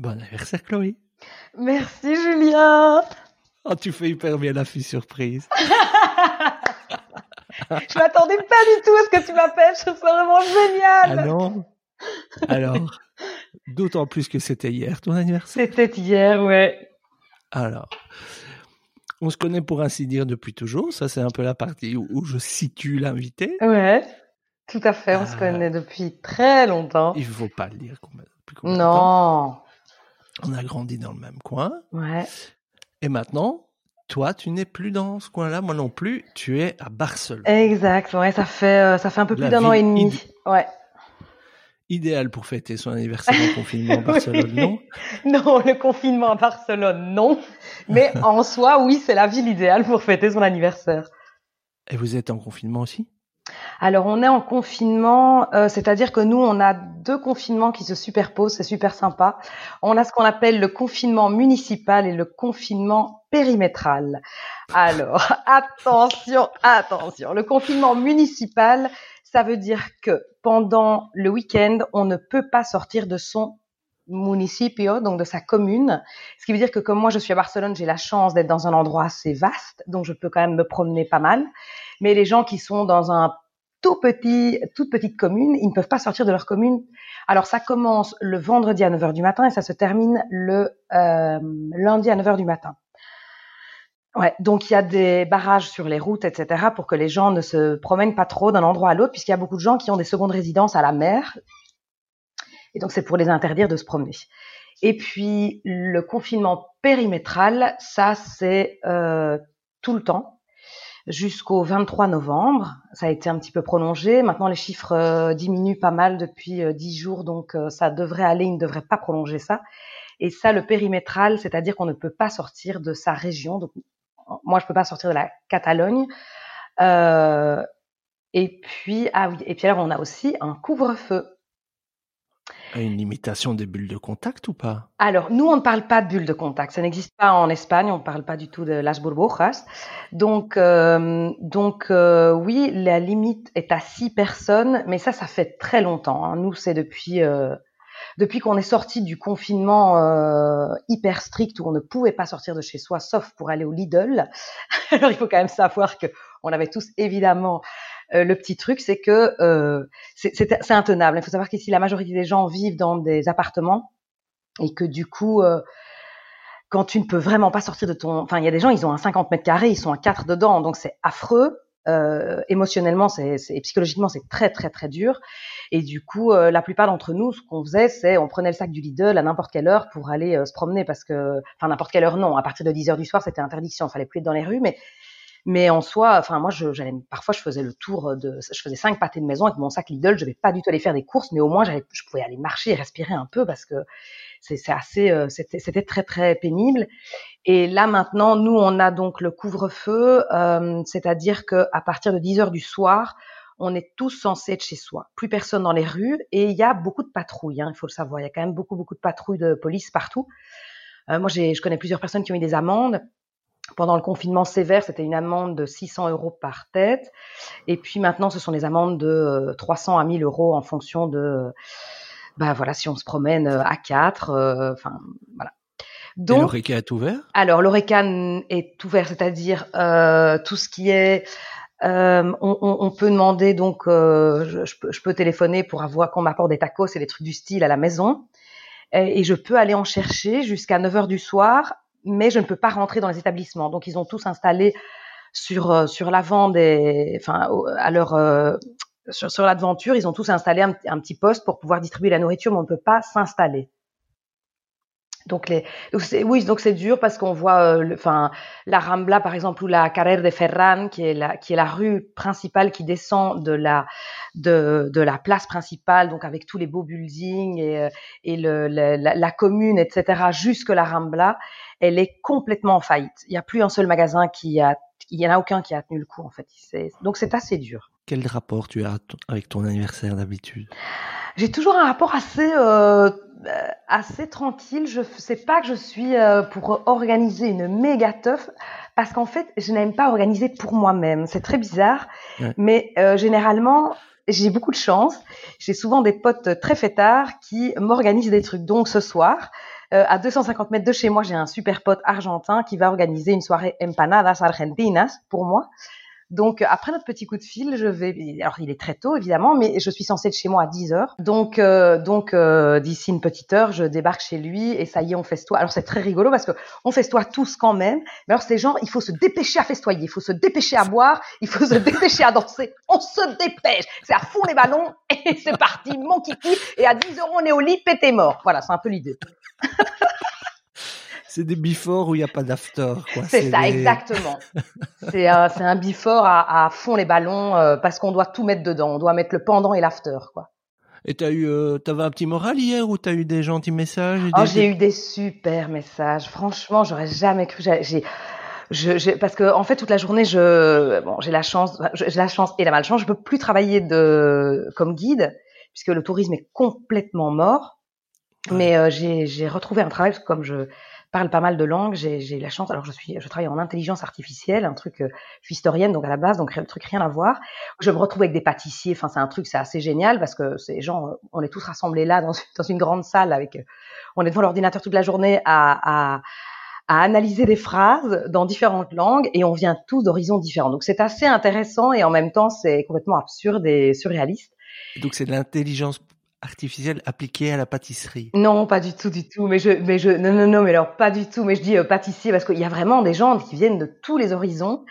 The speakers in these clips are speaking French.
Bon anniversaire, Chloé. Merci, Julien. Oh, tu fais hyper bien la fille surprise. Je m'attendais pas du tout à ce que tu m'appelles. Je trouve ça vraiment génial. Ah non? Alors, d'autant plus que c'était hier ton anniversaire. C'était hier, ouais. Alors, on se connaît pour ainsi dire depuis toujours. Ça, c'est un peu la partie où, où je situe l'invité. Ouais, tout à fait. On se Ah. connaît depuis très longtemps. Il faut pas le dire combien- depuis. Non. On a grandi dans le même coin. Ouais. Et maintenant, toi, tu n'es plus dans ce coin-là, moi non plus. Tu es à Barcelone. Exact. Ouais, ça fait euh, ça fait un peu plus d'un an et demi. id- Ouais. Idéal pour fêter son anniversaire en confinement à Barcelone, Oui. non Non, le confinement à Barcelone, non. Mais en soi, oui, c'est la ville idéale pour fêter son anniversaire. Et vous êtes en confinement aussi? Alors, on est en confinement, euh, c'est-à-dire que nous, on a deux confinements qui se superposent, c'est super sympa. On a ce qu'on appelle le confinement municipal et le confinement périmétral. Alors, attention, attention. Le confinement municipal, ça veut dire que pendant le week-end, on ne peut pas sortir de son municipio, donc de sa commune. Ce qui veut dire que comme moi, je suis à Barcelone, j'ai la chance d'être dans un endroit assez vaste, donc je peux quand même me promener pas mal. Mais les gens qui sont dans un tout petit, toute petite commune, ils ne peuvent pas sortir de leur commune. Alors ça commence le vendredi à 9h du matin et ça se termine le euh, lundi à 9h du matin. Ouais, donc il y a des barrages sur les routes, etc., pour que les gens ne se promènent pas trop d'un endroit à l'autre, puisqu'il y a beaucoup de gens qui ont des secondes résidences à la mer. Et donc c'est pour les interdire de se promener. Et puis le confinement périmétral, ça c'est euh, tout le temps jusqu'au 23 novembre. Ça a été un petit peu prolongé. Maintenant, les chiffres euh, diminuent pas mal depuis euh, 10 jours, donc euh, ça devrait aller. Ils ne devraient pas prolonger ça. Et ça, le périmétral, c'est-à-dire qu'on ne peut pas sortir de sa région. Donc, moi, je peux pas sortir de la Catalogne. Euh, et puis, ah oui, et puis alors, on a aussi un couvre-feu. Une limitation des bulles de contact ou pas? Alors, nous, on ne parle pas de bulle de contact. Ça n'existe pas en Espagne. On ne parle pas du tout de las burbujas. Donc, euh, donc euh, oui, la limite est à six personnes, mais ça, ça fait très longtemps. hein. Nous, c'est depuis euh, depuis qu'on est sorti du confinement hyper strict où on ne pouvait pas sortir de chez soi, sauf pour aller au Lidl. Alors, il faut quand même savoir que on avait tous évidemment euh, le petit truc, c'est que euh, c'est intenable. Il faut savoir qu'ici, la majorité des gens vivent dans des appartements et que du coup, euh, quand tu ne peux vraiment pas sortir de ton... Enfin, il y a des gens, ils ont un 50 mètres carrés, ils sont à 4 dedans, donc c'est affreux. Euh, émotionnellement c'est, et psychologiquement, c'est très, très, très dur. Et du coup, euh, la plupart d'entre nous, ce qu'on faisait, c'est on prenait le sac du Lidl à n'importe quelle heure pour aller se promener parce que... Enfin, n'importe quelle heure, non. À partir de 10 heures du soir, c'était interdiction. Il fallait plus être dans les rues, mais... Mais en soi, enfin moi, je, parfois, je faisais le tour de, je faisais cinq pâtés de maison avec mon sac Lidl. Je vais pas du tout aller faire des courses, mais au moins, je pouvais aller marcher et respirer un peu parce que c'est, assez, euh, c'était, très très pénible. Et là maintenant, nous, on a donc le couvre-feu, euh, c'est-à-dire que à partir de 10 heures du soir, on est tous censés être chez soi. Plus personne dans les rues et il y a beaucoup de patrouilles. Hein, il faut le savoir. Il y a quand même beaucoup beaucoup de patrouilles de police partout. Euh, moi, je connais plusieurs personnes qui ont eu des amendes. Pendant le confinement sévère, c'était une amende de 600 euros par tête. Et puis maintenant, ce sont des amendes de euh, 300 à 1000 euros en fonction de, bah voilà, si on se promène euh, à quatre. euh, Enfin, voilà. Et Donc, l'Oreca est ouvert? Alors, l'ORECAN est ouvert, c'est-à-dire euh, tout ce qui est. euh, on, peut demander donc, euh, je, je peux, je peux téléphoner pour avoir qu'on m'apporte des tacos et des trucs du style à la maison, et, et je peux aller en chercher jusqu'à 9 heures du soir, mais je ne peux pas rentrer dans les établissements. Donc, ils ont tous installé sur euh, sur l'avant des, enfin, à leur euh, sur, sur l'aventure, ils ont tous installé un petit poste pour pouvoir distribuer la nourriture, mais on ne peut pas s'installer. Donc oui, donc c'est dur parce qu'on voit, euh, la Rambla par exemple ou la Carrer de Ferran, qui est la, qui est la rue principale qui descend de la, de, de la place principale, donc avec tous les beaux buildings et, euh, et le, la, commune, etc. Jusque la Rambla, elle est complètement en faillite. Il n'y a plus un seul magasin qui a, il y en a aucun qui a tenu le coup en fait. Donc c'est assez dur. Quel rapport tu as avec ton anniversaire d'habitude? J'ai toujours un rapport assez euh, assez tranquille. Je sais pas que je suis euh, pour organiser une méga teuf parce qu'en fait, je n'aime pas organiser pour moi-même. C'est très bizarre, Ouais. mais euh, généralement, j'ai beaucoup de chance. J'ai souvent des potes très fêtards qui m'organisent des trucs. Donc ce soir, Euh, à 250 mètres de chez moi, j'ai un super pote argentin qui va organiser une soirée empanadas argentinas pour moi. Donc après notre petit coup de fil, je vais. Alors il est très tôt évidemment, mais je suis censée être chez moi à 10 heures. Donc euh, donc euh, d'ici une petite heure, je débarque chez lui et ça y est, on festoie. Alors c'est très rigolo parce que on festoie tous quand même. Mais alors c'est genre, il faut se dépêcher à festoyer, il faut se dépêcher à boire, il faut se dépêcher à danser. On se dépêche. C'est à fond les ballons et c'est parti, mon kiki. Et à 10 heures, on est au lit, pété mort. Voilà, c'est un peu l'idée. c'est des before où il n'y a pas d'after. C'est ça, exactement. c'est un, un before à, à, fond les ballons euh, parce qu'on doit tout mettre dedans. On doit mettre le pendant et l'after, quoi. Et t'as eu, euh, t'avais un petit moral hier ou t'as eu des gentils messages Oh, j'ai eu des super messages. Franchement, j'aurais jamais cru. J'ai, je, parce que en fait toute la journée, je, bon, j'ai la chance, j'ai la chance et la malchance. Je peux plus travailler de comme guide puisque le tourisme est complètement mort. Mais euh, j'ai retrouvé un travail parce que comme je parle pas mal de langues. J'ai la chance. Alors je suis, je travaille en intelligence artificielle, un truc. Euh, je suis historienne donc à la base, donc le truc rien à voir. Je me retrouve avec des pâtissiers. Enfin, c'est un truc, c'est assez génial parce que ces gens, euh, on est tous rassemblés là dans, dans une grande salle avec. Euh, on est devant l'ordinateur toute la journée à, à à analyser des phrases dans différentes langues et on vient tous d'horizons différents. Donc c'est assez intéressant et en même temps c'est complètement absurde et surréaliste. Donc c'est de l'intelligence artificielle appliquée à la pâtisserie. Non, pas du tout, du tout. Mais je, mais je, non, non, non, mais alors pas du tout. Mais je dis euh, pâtissier parce qu'il y a vraiment des gens qui viennent de tous les horizons.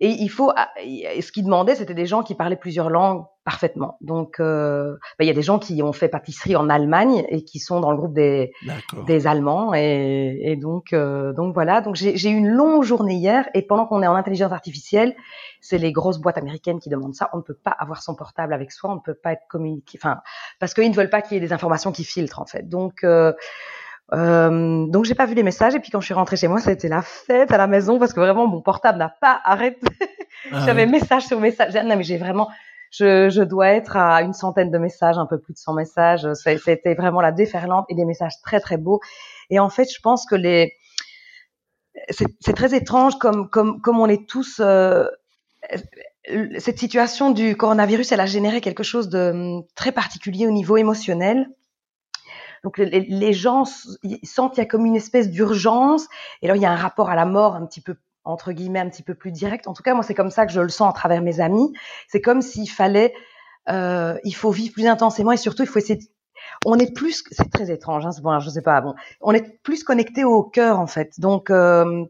Et il faut, ah, ce qu'ils demandaient, c'était des gens qui parlaient plusieurs langues parfaitement. Donc, euh, bah, il y a des gens qui ont fait pâtisserie en Allemagne et qui sont dans le groupe des, des Allemands. Et, et donc, euh, donc voilà. Donc j'ai eu une longue journée hier. Et pendant qu'on est en intelligence artificielle, c'est les grosses boîtes américaines qui demandent ça. On ne peut pas avoir son portable avec soi. On ne peut pas être communiqué. Enfin, parce qu'ils ne veulent pas qu'il y ait des informations qui filtrent en fait. Donc euh, euh, donc j'ai pas vu les messages et puis quand je suis rentrée chez moi, c'était la fête à la maison parce que vraiment mon portable n'a pas arrêté. Ah J'avais message sur message. Non mais j'ai vraiment, je, je, dois être à une centaine de messages, un peu plus de 100 messages. C'était vraiment la déferlante et des messages très très beaux. Et en fait, je pense que les, c'est très étrange comme comme comme on est tous. Euh, cette situation du coronavirus, elle a généré quelque chose de hum, très particulier au niveau émotionnel. Donc les, gens sentent qu'il y a comme une espèce d'urgence, et là il y a un rapport à la mort un petit peu entre guillemets un petit peu plus direct. En tout cas, moi c'est comme ça que je le sens à travers mes amis. C'est comme s'il fallait, euh, il faut vivre plus intensément et surtout il faut essayer. On est plus, c'est très étrange, hein, bon, je sais pas, bon, on est plus connecté au cœur en fait. Donc euh,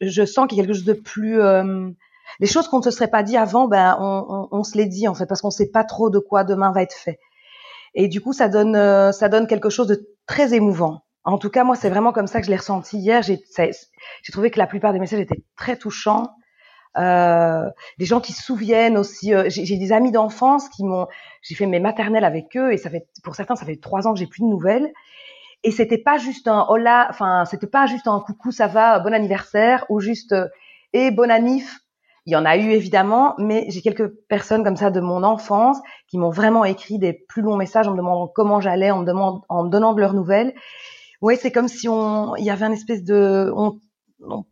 je sens qu'il y a quelque chose de plus euh, les choses qu'on ne se serait pas dit avant, ben on, on, on se les dit en fait parce qu'on ne sait pas trop de quoi demain va être fait. Et du coup, ça donne, euh, ça donne quelque chose de très émouvant. En tout cas, moi, c'est vraiment comme ça que je l'ai ressenti hier. J'ai trouvé que la plupart des messages étaient très touchants. Euh, des gens qui se souviennent aussi. Euh, j'ai des amis d'enfance qui m'ont. J'ai fait mes maternelles avec eux et ça fait, pour certains, ça fait trois ans que j'ai plus de nouvelles. Et c'était pas juste un hola, enfin, c'était pas juste un coucou, ça va, bon anniversaire, ou juste et bon anif, il y en a eu évidemment, mais j'ai quelques personnes comme ça de mon enfance qui m'ont vraiment écrit des plus longs messages en me demandant comment j'allais, en me demandant, en me donnant de leurs nouvelles. Oui, c'est comme si on, il y avait un espèce de, on,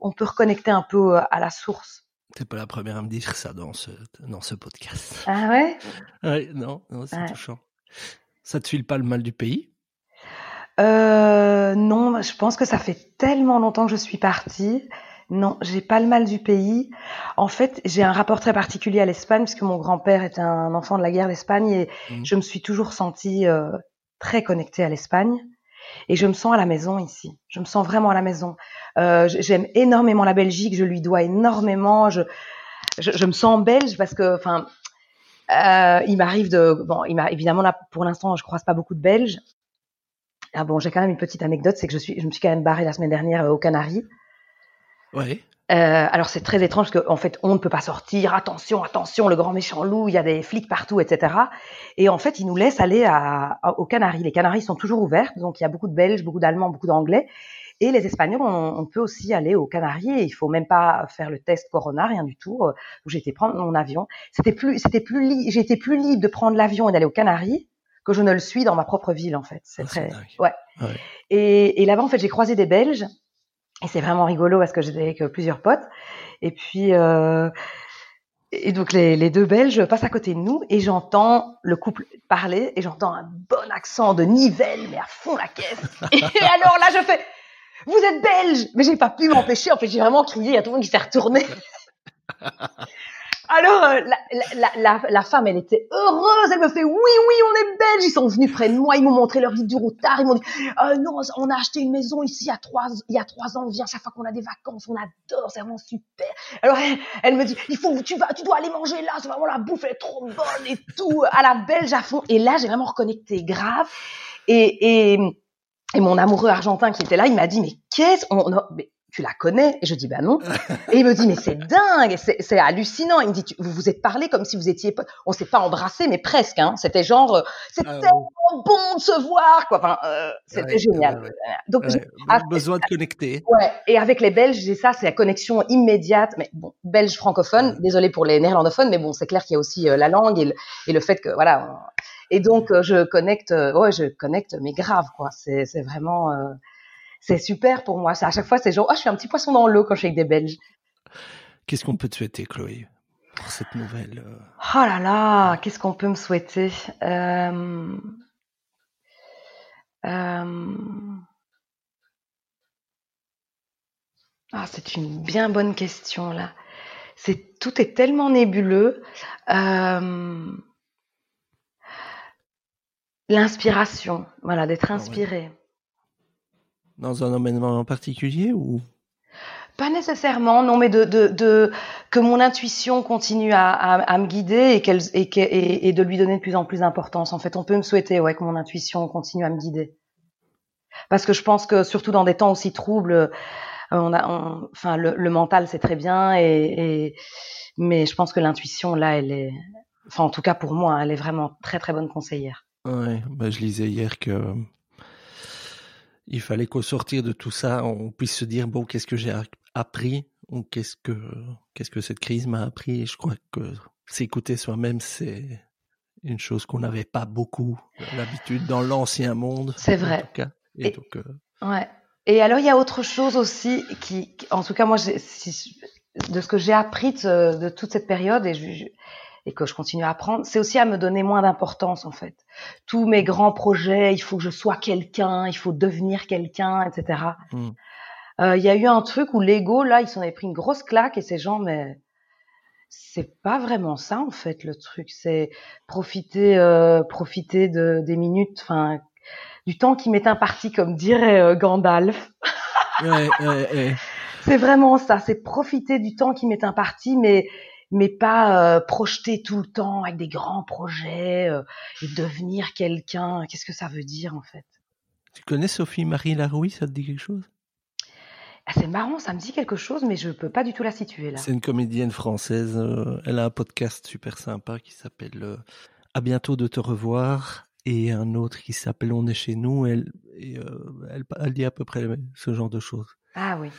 on peut reconnecter un peu à la source. T'es pas la première à me dire ça dans ce, dans ce podcast. Ah ouais? Ouais, non, non c'est touchant. Ça te file pas le mal du pays? Euh, non, je pense que ça fait tellement longtemps que je suis partie non, j'ai pas le mal du pays. En fait, j'ai un rapport très particulier à l'Espagne puisque mon grand-père était un enfant de la guerre d'Espagne et mmh. je me suis toujours sentie euh, très connectée à l'Espagne. Et je me sens à la maison ici. Je me sens vraiment à la maison. Euh, J'aime énormément la Belgique. Je lui dois énormément. Je, je, je me sens belge parce que, enfin, euh, il m'arrive de, bon, il m'a évidemment là pour l'instant, je croise pas beaucoup de Belges. Ah bon, j'ai quand même une petite anecdote, c'est que je suis, je me suis quand même barrée la semaine dernière euh, aux Canaries. Ouais. Euh, alors c'est très étrange parce qu'en fait on ne peut pas sortir, attention, attention, le grand méchant loup, il y a des flics partout, etc. Et en fait ils nous laissent aller à, aux Canaries. Les Canaries sont toujours ouvertes, donc il y a beaucoup de Belges, beaucoup d'Allemands, beaucoup d'Anglais. Et les Espagnols, on, peut aussi aller aux Canaries il faut même pas faire le test Corona, rien du tout. J'ai été prendre mon avion. C'était plus, c'était plus, j'ai été plus libre de prendre l'avion et d'aller aux Canaries que je ne le suis dans ma propre ville en fait. C'est ah, très, ouais. ouais. Et, et là-bas en fait j'ai croisé des Belges et c'est vraiment rigolo parce que j'étais avec euh, plusieurs potes. Et puis, euh, et donc les, les, deux Belges passent à côté de nous et j'entends le couple parler et j'entends un bon accent de Nivelle mais à fond la caisse. Et alors là je fais vous êtes belge mais j'ai pas pu m'empêcher en fait j'ai vraiment crié il y a tout le monde qui s'est retourné. Alors, euh, la, la, la, femme, elle était heureuse. Elle me fait, oui, oui, on est belges. Ils sont venus près de moi. Ils m'ont montré leur guide du routard. Ils m'ont dit, euh, non, on a acheté une maison ici il y a trois, il y a trois ans. On vient chaque fois qu'on a des vacances. On adore. C'est vraiment super. Alors, elle, me dit, il faut, tu vas, tu dois aller manger là. C'est vraiment la bouffe. Elle est trop bonne et tout. À la belge à fond. Et là, j'ai vraiment reconnecté grave. Et, et, et mon amoureux argentin qui était là, il m'a dit, mais qu'est-ce, on, tu la connais? Et je dis, bah non. Et il me dit, mais c'est dingue, c'est hallucinant. Il me dit, vous vous êtes parlé comme si vous étiez, on s'est pas embrassé, mais presque. Hein. C'était genre, euh, c'est ah tellement bon de se voir, quoi. Enfin, euh, c'était génial. Donc, j'ai besoin de connecter. Ouais. Et avec les Belges, j'ai ça, c'est la connexion immédiate. Mais bon, belge francophone. Désolé pour les néerlandophones, mais bon, c'est clair qu'il y a aussi euh, la langue et le, et le, fait que, voilà. Et donc, je connecte, ouais, je connecte, mais grave, quoi. C'est vraiment c'est super pour moi. à chaque fois, c'est genre, oh, je suis un petit poisson dans l'eau quand je suis avec des Belges. Qu'est-ce qu'on peut te souhaiter, Chloé, pour cette nouvelle euh? Oh là là, qu'est-ce qu'on peut me souhaiter? Euh... Euh... Ah, c'est une bien bonne question là. C'est tout est tellement nébuleux. Euh... L'inspiration, voilà, d'être ah inspiré. Dans un domaine en particulier ou? Pas nécessairement, non, mais de, de, de que mon intuition continue à, à, à me guider et, qu'elle, et, et, et, de lui donner de plus en plus d'importance. En fait, on peut me souhaiter, ouais, que mon intuition continue à me guider. Parce que je pense que surtout dans des temps aussi troubles, euh, on a, on, enfin, le, le, mental c'est très bien, et, mais je pense que l'intuition là, elle est, enfin, en tout cas pour moi, elle est vraiment très très bonne conseillère. Ouais, bah, je lisais hier que il fallait qu'au sortir de tout ça, on puisse se dire bon, qu'est-ce que j'ai appris ou qu'est-ce que qu'est-ce que cette crise m'a appris? Et je crois que s'écouter soi-même, c'est une chose qu'on n'avait pas beaucoup l'habitude dans l'ancien monde. C'est vrai. Et, donc, euh, ouais. Et alors il y a autre chose aussi qui, en tout cas moi, de ce que j'ai appris de, de, toute cette période et je, et que je continue à apprendre, c'est aussi à me donner moins d'importance en fait. Tous mes grands projets, il faut que je sois quelqu'un, il faut devenir quelqu'un, etc. Hmm. Euh, il y a eu un truc où l'ego là, ils s'en avaient pris une grosse claque et ces gens, mais c'est pas vraiment ça en fait le truc. C'est profiter, euh, profiter de des minutes, enfin du temps qui m'est imparti, comme dirait euh, Gandalf. ouais, ouais, ouais. C'est vraiment ça. C'est profiter du temps qui m'est imparti, mais mais pas euh, projeter tout le temps avec des grands projets euh, et devenir quelqu'un. Qu'est-ce que ça veut dire en fait? Tu connais Sophie Marie Laroui? Ça te dit quelque chose? Ah, C'est marrant, ça me dit quelque chose, mais je peux pas du tout la situer là. C'est une comédienne française. Euh, elle a un podcast super sympa qui s'appelle À bientôt de te revoir et un autre qui s'appelle On est chez nous. Elle, et, elle, elle dit à peu près ce genre de choses. Ah oui.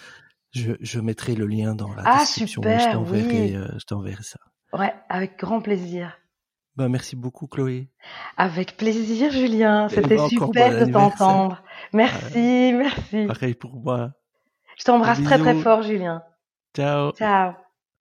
Je, je, mettrai le lien dans la ah, description. Super, je t'enverrai, oui. euh, je t'enverrai ça. Ouais, avec grand plaisir. Bah, merci beaucoup, Chloé. Avec plaisir, Julien. C'était super bon de t'entendre. Merci, euh, merci. Pareil pour moi. Je t'embrasse très très fort, Julien. Ciao. Ciao.